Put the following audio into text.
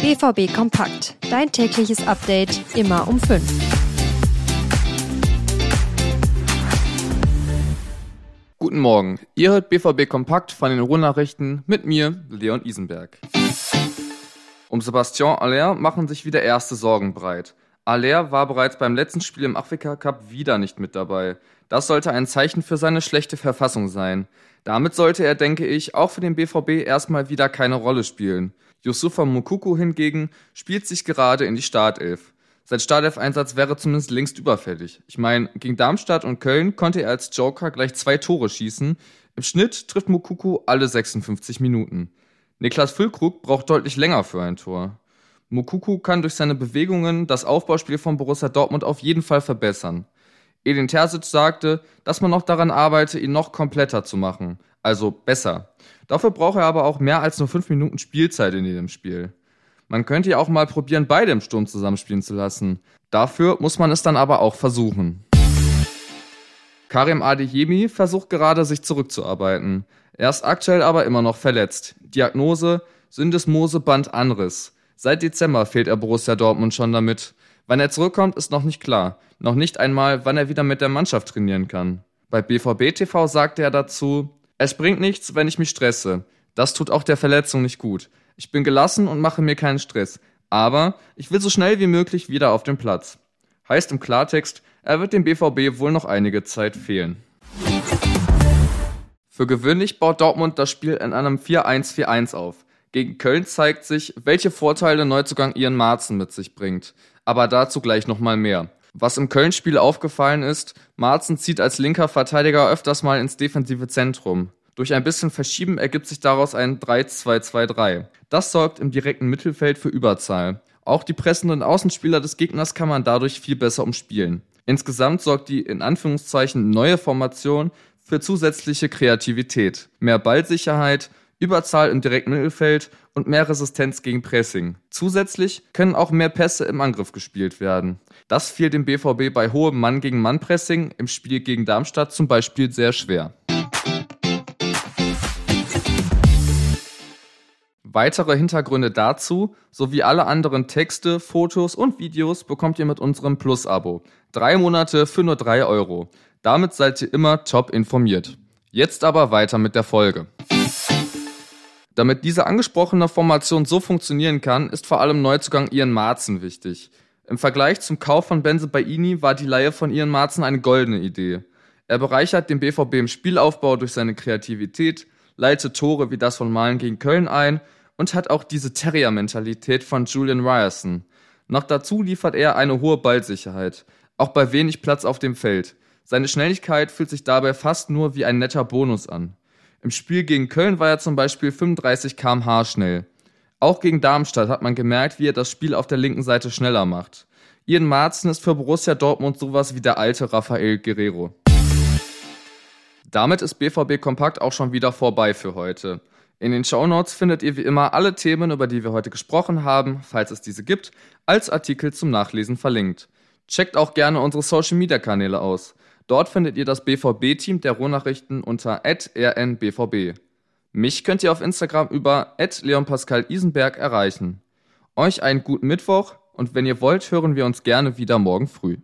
BVB Kompakt. Dein tägliches Update immer um 5. Guten Morgen. Ihr hört BVB Kompakt von den Ruhrnachrichten mit mir, Leon Isenberg. Um Sebastian Aller machen sich wieder erste Sorgen breit. Aller war bereits beim letzten Spiel im Afrika Cup wieder nicht mit dabei. Das sollte ein Zeichen für seine schlechte Verfassung sein. Damit sollte er, denke ich, auch für den BVB erstmal wieder keine Rolle spielen. Yusufa Mukuku hingegen spielt sich gerade in die Startelf. Sein Startelf-Einsatz wäre zumindest längst überfällig. Ich meine, gegen Darmstadt und Köln konnte er als Joker gleich zwei Tore schießen. Im Schnitt trifft Mukuku alle 56 Minuten. Niklas Füllkrug braucht deutlich länger für ein Tor. Mukuku kann durch seine Bewegungen das Aufbauspiel von Borussia Dortmund auf jeden Fall verbessern. Edin Terzic sagte, dass man noch daran arbeite, ihn noch kompletter zu machen, also besser. Dafür braucht er aber auch mehr als nur fünf Minuten Spielzeit in jedem Spiel. Man könnte ja auch mal probieren, beide im Sturm zusammenspielen zu lassen. Dafür muss man es dann aber auch versuchen. Karim Adeyemi versucht gerade, sich zurückzuarbeiten. Er ist aktuell aber immer noch verletzt. Diagnose Syndesmoseband Anriss. Seit Dezember fehlt er Borussia Dortmund schon damit. Wann er zurückkommt, ist noch nicht klar. Noch nicht einmal, wann er wieder mit der Mannschaft trainieren kann. Bei BVB TV sagte er dazu, es bringt nichts, wenn ich mich stresse. Das tut auch der Verletzung nicht gut. Ich bin gelassen und mache mir keinen Stress. Aber ich will so schnell wie möglich wieder auf den Platz. Heißt im Klartext, er wird dem BVB wohl noch einige Zeit fehlen. Für gewöhnlich baut Dortmund das Spiel in einem 4-1-4-1 auf. Gegen Köln zeigt sich, welche Vorteile Neuzugang Ian Marzen mit sich bringt aber dazu gleich nochmal mehr. Was im Köln-Spiel aufgefallen ist, Marzen zieht als linker Verteidiger öfters mal ins defensive Zentrum. Durch ein bisschen Verschieben ergibt sich daraus ein 3-2-2-3. Das sorgt im direkten Mittelfeld für Überzahl. Auch die pressenden Außenspieler des Gegners kann man dadurch viel besser umspielen. Insgesamt sorgt die in Anführungszeichen neue Formation für zusätzliche Kreativität, mehr Ballsicherheit Überzahl im direkten Mittelfeld und mehr Resistenz gegen Pressing. Zusätzlich können auch mehr Pässe im Angriff gespielt werden. Das fiel dem BVB bei hohem Mann gegen Mann Pressing im Spiel gegen Darmstadt zum Beispiel sehr schwer. Weitere Hintergründe dazu sowie alle anderen Texte, Fotos und Videos bekommt ihr mit unserem Plus-Abo. Drei Monate für nur drei Euro. Damit seid ihr immer top informiert. Jetzt aber weiter mit der Folge. Damit diese angesprochene Formation so funktionieren kann, ist vor allem Neuzugang Ian Marzen wichtig. Im Vergleich zum Kauf von Benze Baini war die Leihe von Ian Marzen eine goldene Idee. Er bereichert den BVB im Spielaufbau durch seine Kreativität, leitet Tore wie das von Malen gegen Köln ein und hat auch diese Terrier-Mentalität von Julian Ryerson. Noch dazu liefert er eine hohe Ballsicherheit, auch bei wenig Platz auf dem Feld. Seine Schnelligkeit fühlt sich dabei fast nur wie ein netter Bonus an. Im Spiel gegen Köln war er zum Beispiel 35 km/h schnell. Auch gegen Darmstadt hat man gemerkt, wie er das Spiel auf der linken Seite schneller macht. Ian Marzen ist für Borussia Dortmund sowas wie der alte Rafael Guerrero. Damit ist BVB Kompakt auch schon wieder vorbei für heute. In den Shownotes findet ihr wie immer alle Themen, über die wir heute gesprochen haben, falls es diese gibt, als Artikel zum Nachlesen verlinkt. Checkt auch gerne unsere Social Media Kanäle aus. Dort findet ihr das BVB-Team der Ruhrnachrichten unter rnbvb. Mich könnt ihr auf Instagram über leonpascal-isenberg erreichen. Euch einen guten Mittwoch und wenn ihr wollt, hören wir uns gerne wieder morgen früh.